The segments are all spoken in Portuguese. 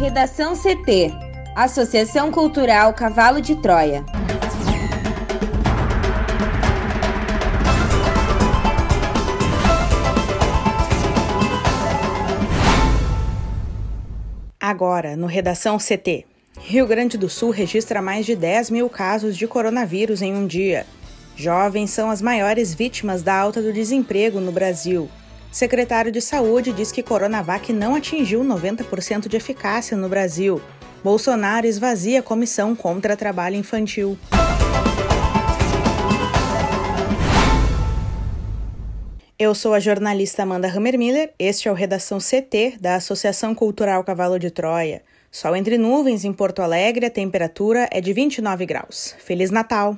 Redação CT Associação Cultural Cavalo de Troia. Agora, no Redação CT. Rio Grande do Sul registra mais de 10 mil casos de coronavírus em um dia. Jovens são as maiores vítimas da alta do desemprego no Brasil. Secretário de Saúde diz que Coronavac não atingiu 90% de eficácia no Brasil. Bolsonaro esvazia a comissão contra trabalho infantil. Eu sou a jornalista Amanda Hammermiller, este é o Redação CT da Associação Cultural Cavalo de Troia. Sol entre nuvens em Porto Alegre, a temperatura é de 29 graus. Feliz Natal!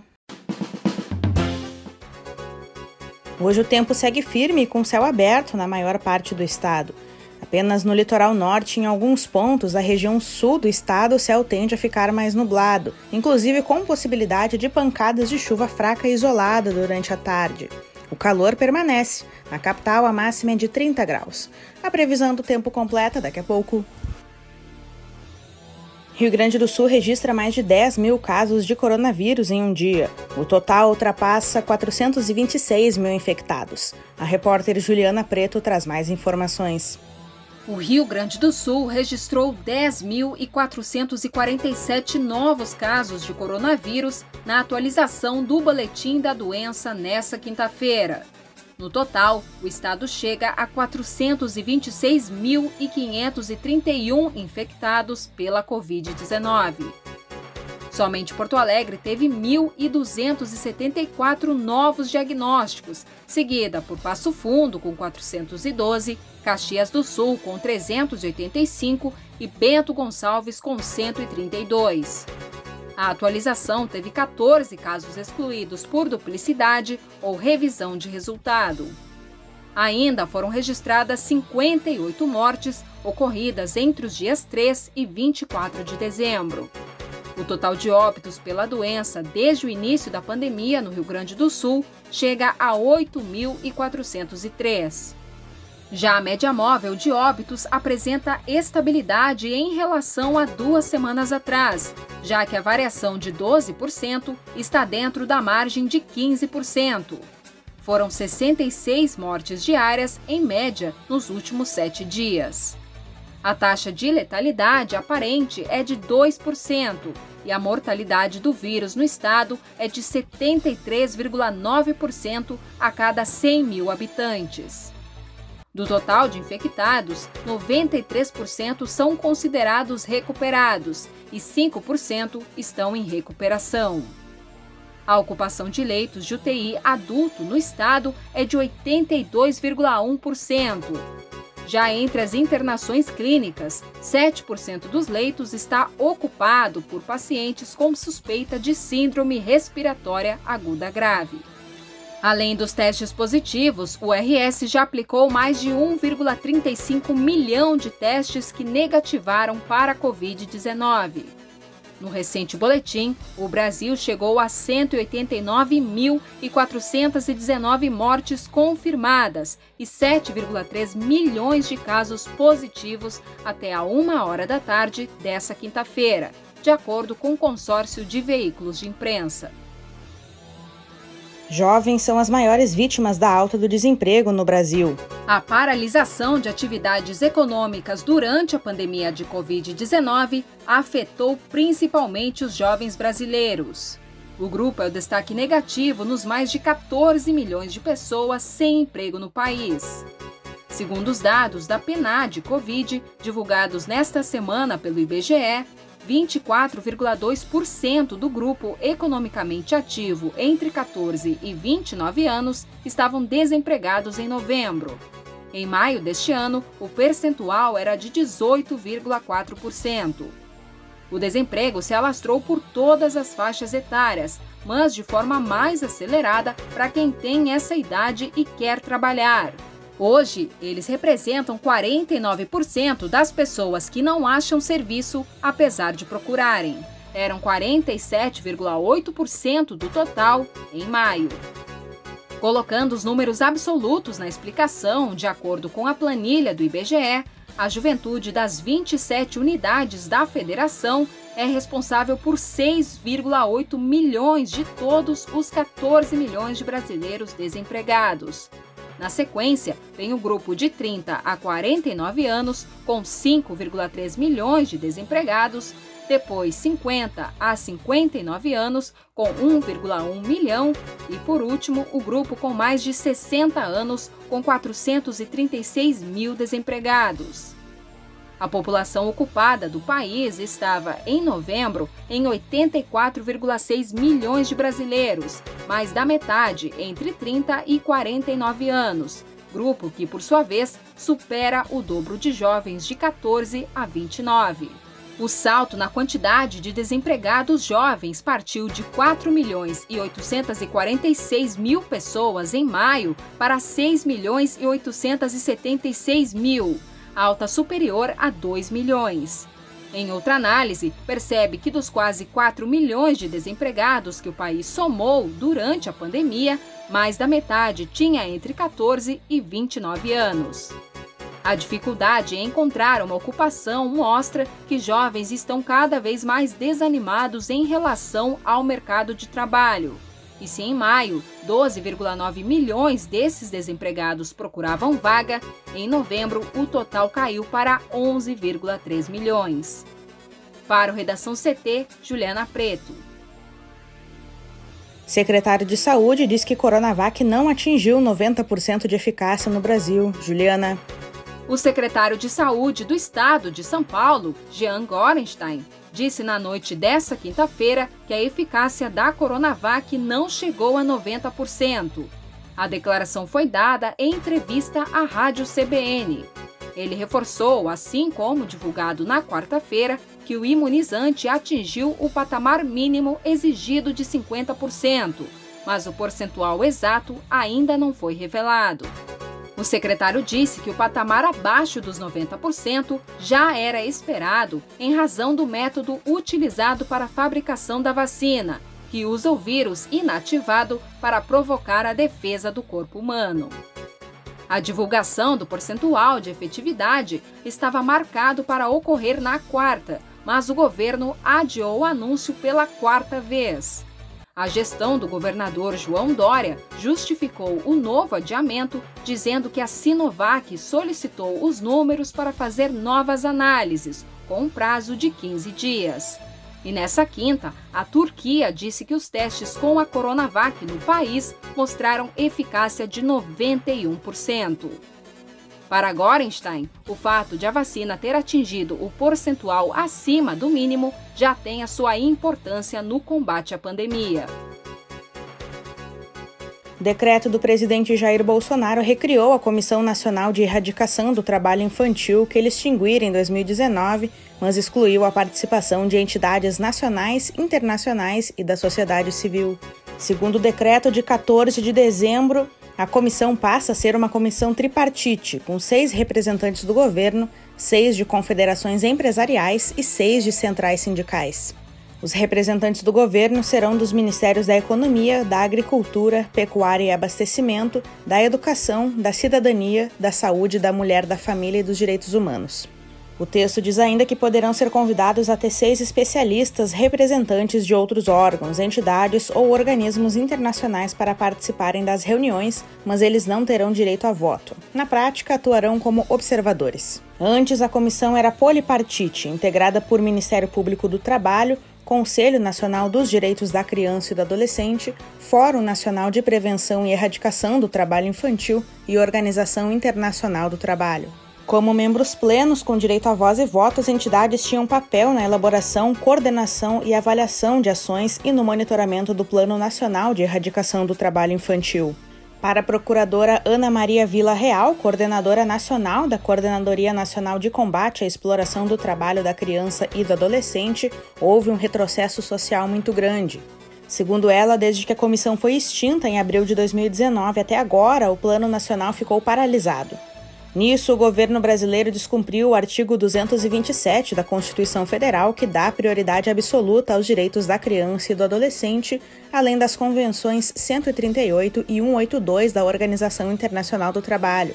Hoje o tempo segue firme com céu aberto na maior parte do estado. Apenas no litoral norte, em alguns pontos da região sul do estado, o céu tende a ficar mais nublado, inclusive com possibilidade de pancadas de chuva fraca e isolada durante a tarde. O calor permanece. Na capital, a máxima é de 30 graus. A previsão do tempo completa daqui a pouco. Rio Grande do Sul registra mais de 10 mil casos de coronavírus em um dia. O total ultrapassa 426 mil infectados. A repórter Juliana Preto traz mais informações. O Rio Grande do Sul registrou 10.447 novos casos de coronavírus na atualização do boletim da doença nesta quinta-feira. No total, o estado chega a 426.531 infectados pela Covid-19. Somente Porto Alegre teve 1.274 novos diagnósticos, seguida por Passo Fundo, com 412, Caxias do Sul, com 385 e Bento Gonçalves, com 132. A atualização teve 14 casos excluídos por duplicidade ou revisão de resultado. Ainda foram registradas 58 mortes ocorridas entre os dias 3 e 24 de dezembro. O total de óbitos pela doença desde o início da pandemia no Rio Grande do Sul chega a 8.403. Já a média móvel de óbitos apresenta estabilidade em relação a duas semanas atrás, já que a variação de 12% está dentro da margem de 15%. Foram 66 mortes diárias, em média, nos últimos sete dias. A taxa de letalidade aparente é de 2% e a mortalidade do vírus no estado é de 73,9% a cada 100 mil habitantes. Do total de infectados, 93% são considerados recuperados e 5% estão em recuperação. A ocupação de leitos de UTI adulto no estado é de 82,1%. Já entre as internações clínicas, 7% dos leitos está ocupado por pacientes com suspeita de síndrome respiratória aguda grave. Além dos testes positivos, o RS já aplicou mais de 1,35 milhão de testes que negativaram para a Covid-19. No recente boletim, o Brasil chegou a 189.419 mortes confirmadas e 7,3 milhões de casos positivos até a uma hora da tarde dessa quinta-feira, de acordo com o consórcio de veículos de imprensa. Jovens são as maiores vítimas da alta do desemprego no Brasil. A paralisação de atividades econômicas durante a pandemia de Covid-19 afetou principalmente os jovens brasileiros. O grupo é o destaque negativo nos mais de 14 milhões de pessoas sem emprego no país. Segundo os dados da PNAD Covid, divulgados nesta semana pelo IBGE, 24,2% do grupo economicamente ativo entre 14 e 29 anos estavam desempregados em novembro. Em maio deste ano, o percentual era de 18,4%. O desemprego se alastrou por todas as faixas etárias, mas de forma mais acelerada para quem tem essa idade e quer trabalhar. Hoje, eles representam 49% das pessoas que não acham serviço apesar de procurarem. Eram 47,8% do total em maio. Colocando os números absolutos na explicação, de acordo com a planilha do IBGE, a juventude das 27 unidades da federação é responsável por 6,8 milhões de todos os 14 milhões de brasileiros desempregados. Na sequência, vem o grupo de 30 a 49 anos, com 5,3 milhões de desempregados, depois 50 a 59 anos, com 1,1 milhão, e por último, o grupo com mais de 60 anos, com 436 mil desempregados. A população ocupada do país estava, em novembro, em 84,6 milhões de brasileiros, mais da metade entre 30 e 49 anos, grupo que, por sua vez, supera o dobro de jovens de 14 a 29. O salto na quantidade de desempregados jovens partiu de 4 milhões e 846 mil pessoas em maio para 6 milhões e 876 mil alta superior a 2 milhões. Em outra análise, percebe que dos quase 4 milhões de desempregados que o país somou durante a pandemia, mais da metade tinha entre 14 e 29 anos. A dificuldade em encontrar uma ocupação mostra que jovens estão cada vez mais desanimados em relação ao mercado de trabalho. E se em maio 12,9 milhões desses desempregados procuravam vaga, em novembro o total caiu para 11,3 milhões. Para o Redação CT, Juliana Preto. Secretário de Saúde diz que Coronavac não atingiu 90% de eficácia no Brasil. Juliana. O secretário de Saúde do Estado de São Paulo, Jean Gorenstein, disse na noite dessa quinta-feira que a eficácia da Coronavac não chegou a 90%. A declaração foi dada em entrevista à Rádio CBN. Ele reforçou, assim como divulgado na quarta-feira, que o imunizante atingiu o patamar mínimo exigido de 50%, mas o percentual exato ainda não foi revelado. O secretário disse que o patamar abaixo dos 90% já era esperado em razão do método utilizado para a fabricação da vacina, que usa o vírus inativado para provocar a defesa do corpo humano. A divulgação do percentual de efetividade estava marcado para ocorrer na quarta, mas o governo adiou o anúncio pela quarta vez. A gestão do governador João Dória justificou o novo adiamento, dizendo que a Sinovac solicitou os números para fazer novas análises, com um prazo de 15 dias. E nessa quinta, a Turquia disse que os testes com a Coronavac no país mostraram eficácia de 91%. Para Gorenstein, o fato de a vacina ter atingido o percentual acima do mínimo já tem a sua importância no combate à pandemia. Decreto do presidente Jair Bolsonaro recriou a Comissão Nacional de Erradicação do Trabalho Infantil, que ele extinguira em 2019, mas excluiu a participação de entidades nacionais, internacionais e da sociedade civil. Segundo o decreto de 14 de dezembro, a comissão passa a ser uma comissão tripartite, com seis representantes do governo, seis de confederações empresariais e seis de centrais sindicais. Os representantes do governo serão dos Ministérios da Economia, da Agricultura, Pecuária e Abastecimento, da Educação, da Cidadania, da Saúde, da Mulher, da Família e dos Direitos Humanos. O texto diz ainda que poderão ser convidados até seis especialistas representantes de outros órgãos, entidades ou organismos internacionais para participarem das reuniões, mas eles não terão direito a voto. Na prática, atuarão como observadores. Antes, a comissão era polipartite, integrada por Ministério Público do Trabalho, Conselho Nacional dos Direitos da Criança e do Adolescente, Fórum Nacional de Prevenção e Erradicação do Trabalho Infantil e Organização Internacional do Trabalho. Como membros plenos com direito a voz e voto, as entidades tinham papel na elaboração, coordenação e avaliação de ações e no monitoramento do Plano Nacional de Erradicação do Trabalho Infantil. Para a procuradora Ana Maria Vila Real, coordenadora nacional da Coordenadoria Nacional de Combate à Exploração do Trabalho da Criança e do Adolescente, houve um retrocesso social muito grande. Segundo ela, desde que a comissão foi extinta em abril de 2019 até agora, o Plano Nacional ficou paralisado. Nisso, o governo brasileiro descumpriu o artigo 227 da Constituição Federal, que dá prioridade absoluta aos direitos da criança e do adolescente, além das convenções 138 e 182 da Organização Internacional do Trabalho,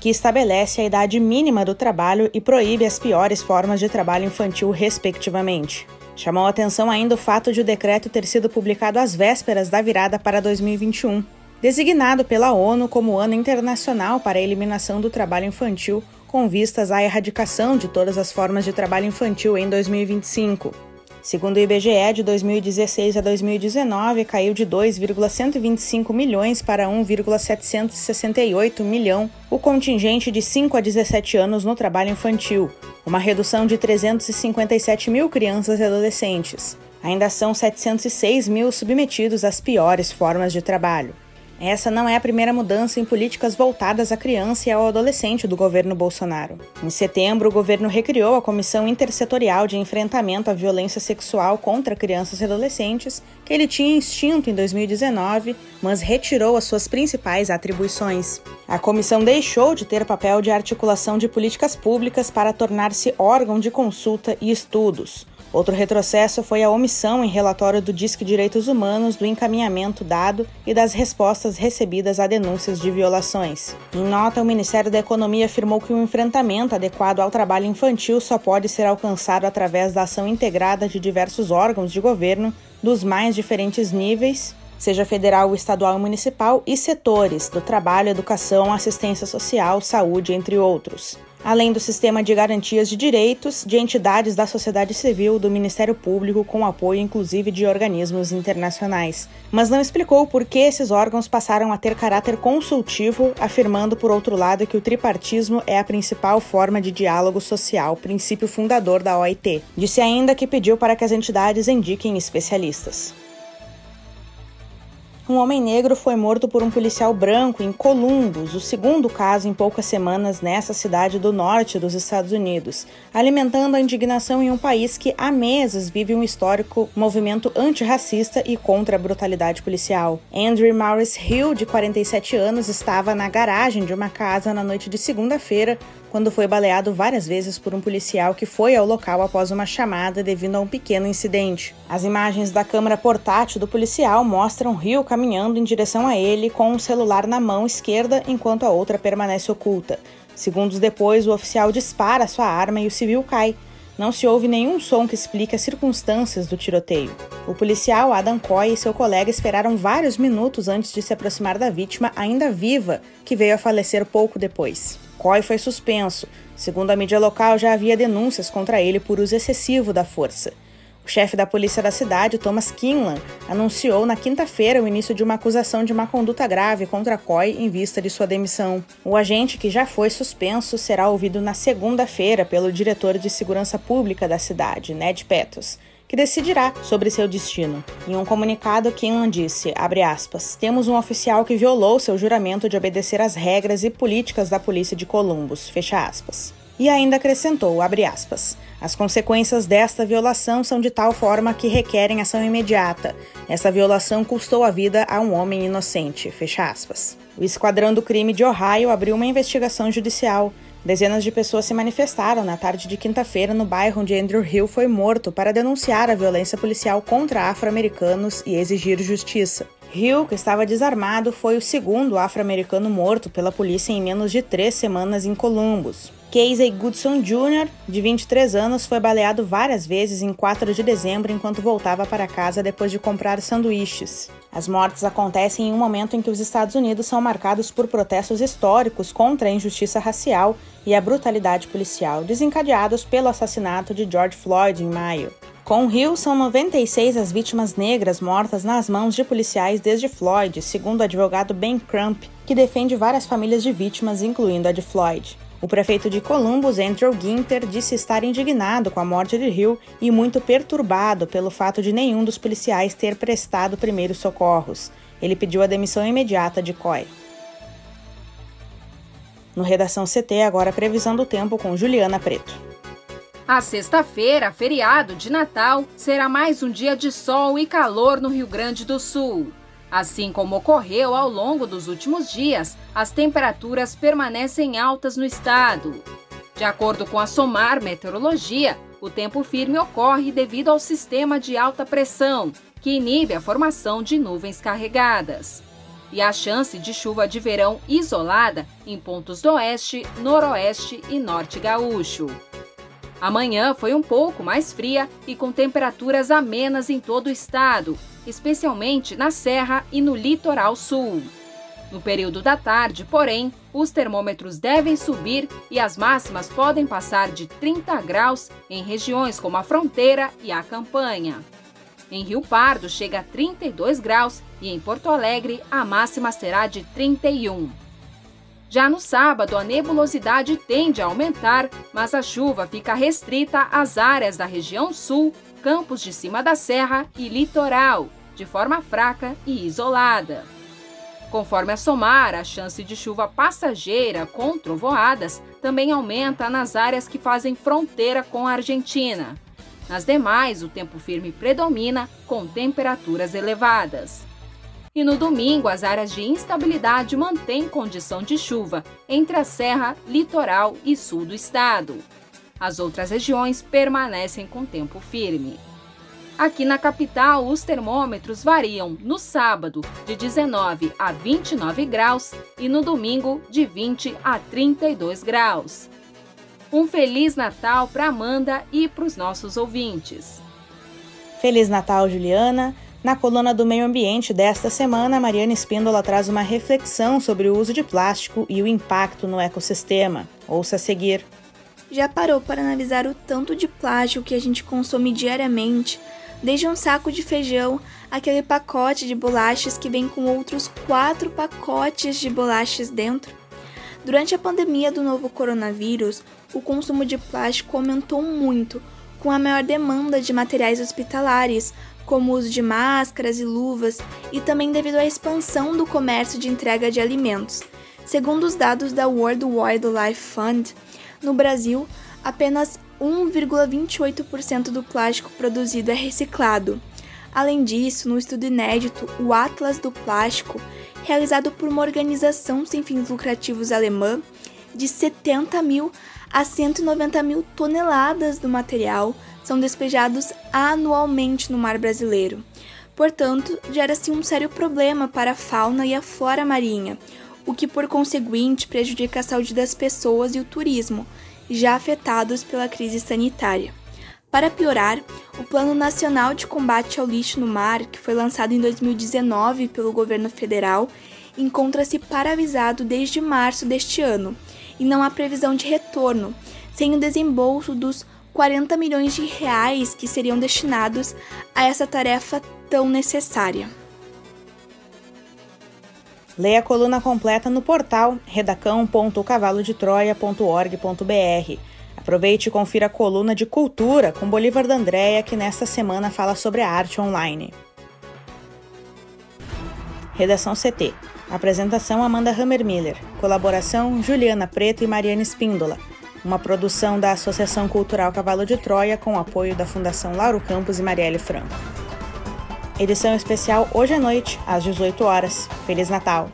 que estabelece a idade mínima do trabalho e proíbe as piores formas de trabalho infantil, respectivamente. Chamou atenção ainda o fato de o decreto ter sido publicado às vésperas da virada para 2021 designado pela ONU como Ano Internacional para a Eliminação do Trabalho Infantil, com vistas à erradicação de todas as formas de trabalho infantil em 2025. Segundo o IBGE, de 2016 a 2019 caiu de 2,125 milhões para 1,768 milhão o contingente de 5 a 17 anos no trabalho infantil, uma redução de 357 mil crianças e adolescentes. Ainda são 706 mil submetidos às piores formas de trabalho. Essa não é a primeira mudança em políticas voltadas à criança e ao adolescente do governo Bolsonaro. Em setembro, o governo recriou a Comissão Intersetorial de Enfrentamento à Violência Sexual contra Crianças e Adolescentes, que ele tinha extinto em 2019, mas retirou as suas principais atribuições. A comissão deixou de ter papel de articulação de políticas públicas para tornar-se órgão de consulta e estudos. Outro retrocesso foi a omissão em relatório do Disque Direitos Humanos do encaminhamento dado e das respostas recebidas a denúncias de violações. Em nota, o Ministério da Economia afirmou que o um enfrentamento adequado ao trabalho infantil só pode ser alcançado através da ação integrada de diversos órgãos de governo dos mais diferentes níveis, seja federal, estadual e municipal, e setores do trabalho, educação, assistência social, saúde, entre outros além do sistema de garantias de direitos de entidades da sociedade civil, do Ministério Público, com apoio inclusive de organismos internacionais. Mas não explicou por que esses órgãos passaram a ter caráter consultivo, afirmando, por outro lado, que o tripartismo é a principal forma de diálogo social, princípio fundador da OIT. Disse ainda que pediu para que as entidades indiquem especialistas um homem negro foi morto por um policial branco em Columbus, o segundo caso em poucas semanas nessa cidade do norte dos Estados Unidos, alimentando a indignação em um país que há meses vive um histórico movimento antirracista e contra a brutalidade policial. Andrew Morris Hill, de 47 anos, estava na garagem de uma casa na noite de segunda-feira quando foi baleado várias vezes por um policial que foi ao local após uma chamada devido a um pequeno incidente. As imagens da câmera portátil do policial mostram Rio caminhando em direção a ele com um celular na mão esquerda enquanto a outra permanece oculta. Segundos depois, o oficial dispara sua arma e o civil cai. Não se ouve nenhum som que explique as circunstâncias do tiroteio. O policial Adam Coy e seu colega esperaram vários minutos antes de se aproximar da vítima, ainda viva, que veio a falecer pouco depois. Coy foi suspenso. Segundo a mídia local, já havia denúncias contra ele por uso excessivo da força. O chefe da polícia da cidade, Thomas Kinlan, anunciou na quinta-feira o início de uma acusação de má conduta grave contra Coy em vista de sua demissão. O agente, que já foi suspenso, será ouvido na segunda-feira pelo diretor de segurança pública da cidade, Ned Pettos, que decidirá sobre seu destino. Em um comunicado, Kinlan disse, aspas, temos um oficial que violou seu juramento de obedecer às regras e políticas da polícia de Columbus, fecha aspas. E ainda acrescentou, aspas, as consequências desta violação são de tal forma que requerem ação imediata. Essa violação custou a vida a um homem inocente, fecha aspas. O Esquadrão do Crime de Ohio abriu uma investigação judicial Dezenas de pessoas se manifestaram na tarde de quinta-feira no bairro onde Andrew Hill foi morto para denunciar a violência policial contra afro-americanos e exigir justiça. Hill, que estava desarmado, foi o segundo afro-americano morto pela polícia em menos de três semanas em Columbus. Casey Goodson Jr., de 23 anos, foi baleado várias vezes em 4 de dezembro enquanto voltava para casa depois de comprar sanduíches. As mortes acontecem em um momento em que os Estados Unidos são marcados por protestos históricos contra a injustiça racial e a brutalidade policial, desencadeados pelo assassinato de George Floyd em maio. Com o Hill, são 96 as vítimas negras mortas nas mãos de policiais desde Floyd, segundo o advogado Ben Crump, que defende várias famílias de vítimas, incluindo a de Floyd. O prefeito de Columbus, Andrew Ginter, disse estar indignado com a morte de Hill e muito perturbado pelo fato de nenhum dos policiais ter prestado primeiros socorros. Ele pediu a demissão imediata de Coy. No Redação CT, agora previsão do tempo com Juliana Preto. A sexta-feira, feriado de Natal, será mais um dia de sol e calor no Rio Grande do Sul. Assim como ocorreu ao longo dos últimos dias, as temperaturas permanecem altas no estado. De acordo com a SOMAR Meteorologia, o tempo firme ocorre devido ao sistema de alta pressão, que inibe a formação de nuvens carregadas. E a chance de chuva de verão isolada em pontos do oeste, noroeste e norte gaúcho. Amanhã foi um pouco mais fria e com temperaturas amenas em todo o estado, especialmente na Serra e no litoral sul. No período da tarde, porém, os termômetros devem subir e as máximas podem passar de 30 graus em regiões como a fronteira e a campanha. Em Rio Pardo chega a 32 graus e em Porto Alegre a máxima será de 31. Já no sábado, a nebulosidade tende a aumentar, mas a chuva fica restrita às áreas da região sul, campos de cima da serra e litoral, de forma fraca e isolada. Conforme a somar, a chance de chuva passageira com trovoadas também aumenta nas áreas que fazem fronteira com a Argentina. Nas demais, o tempo firme predomina, com temperaturas elevadas. E no domingo, as áreas de instabilidade mantêm condição de chuva entre a serra, litoral e sul do estado. As outras regiões permanecem com tempo firme. Aqui na capital, os termômetros variam no sábado de 19 a 29 graus e no domingo de 20 a 32 graus. Um Feliz Natal para Amanda e para os nossos ouvintes. Feliz Natal, Juliana! Na coluna do Meio Ambiente desta semana, Mariana Espíndola traz uma reflexão sobre o uso de plástico e o impacto no ecossistema. Ouça a seguir. Já parou para analisar o tanto de plástico que a gente consome diariamente? Desde um saco de feijão, aquele pacote de bolachas que vem com outros quatro pacotes de bolachas dentro? Durante a pandemia do novo coronavírus, o consumo de plástico aumentou muito, com a maior demanda de materiais hospitalares, como o uso de máscaras e luvas, e também devido à expansão do comércio de entrega de alimentos. Segundo os dados da World Wildlife Fund, no Brasil, apenas 1,28% do plástico produzido é reciclado. Além disso, no estudo inédito, o Atlas do Plástico, realizado por uma organização sem fins lucrativos alemã, de 70 mil a 190 mil toneladas do material são despejados anualmente no mar brasileiro. Portanto, gera-se um sério problema para a fauna e a flora marinha, o que por conseguinte prejudica a saúde das pessoas e o turismo, já afetados pela crise sanitária. Para piorar, o Plano Nacional de Combate ao Lixo no Mar, que foi lançado em 2019 pelo governo federal, encontra-se paralisado desde março deste ano e não há previsão de retorno, sem o desembolso dos 40 milhões de reais que seriam destinados a essa tarefa tão necessária. Leia a coluna completa no portal redacão.cavalodetroia.org.br. Aproveite e confira a coluna de Cultura com Bolívar da Andréia, que nesta semana fala sobre a arte online. Redação CT. Apresentação Amanda Hammermiller. Colaboração Juliana Preto e Mariana Espíndola uma produção da Associação Cultural Cavalo de Troia com apoio da Fundação Lauro Campos e Marielle Franco. Edição especial hoje à noite, às 18 horas. Feliz Natal!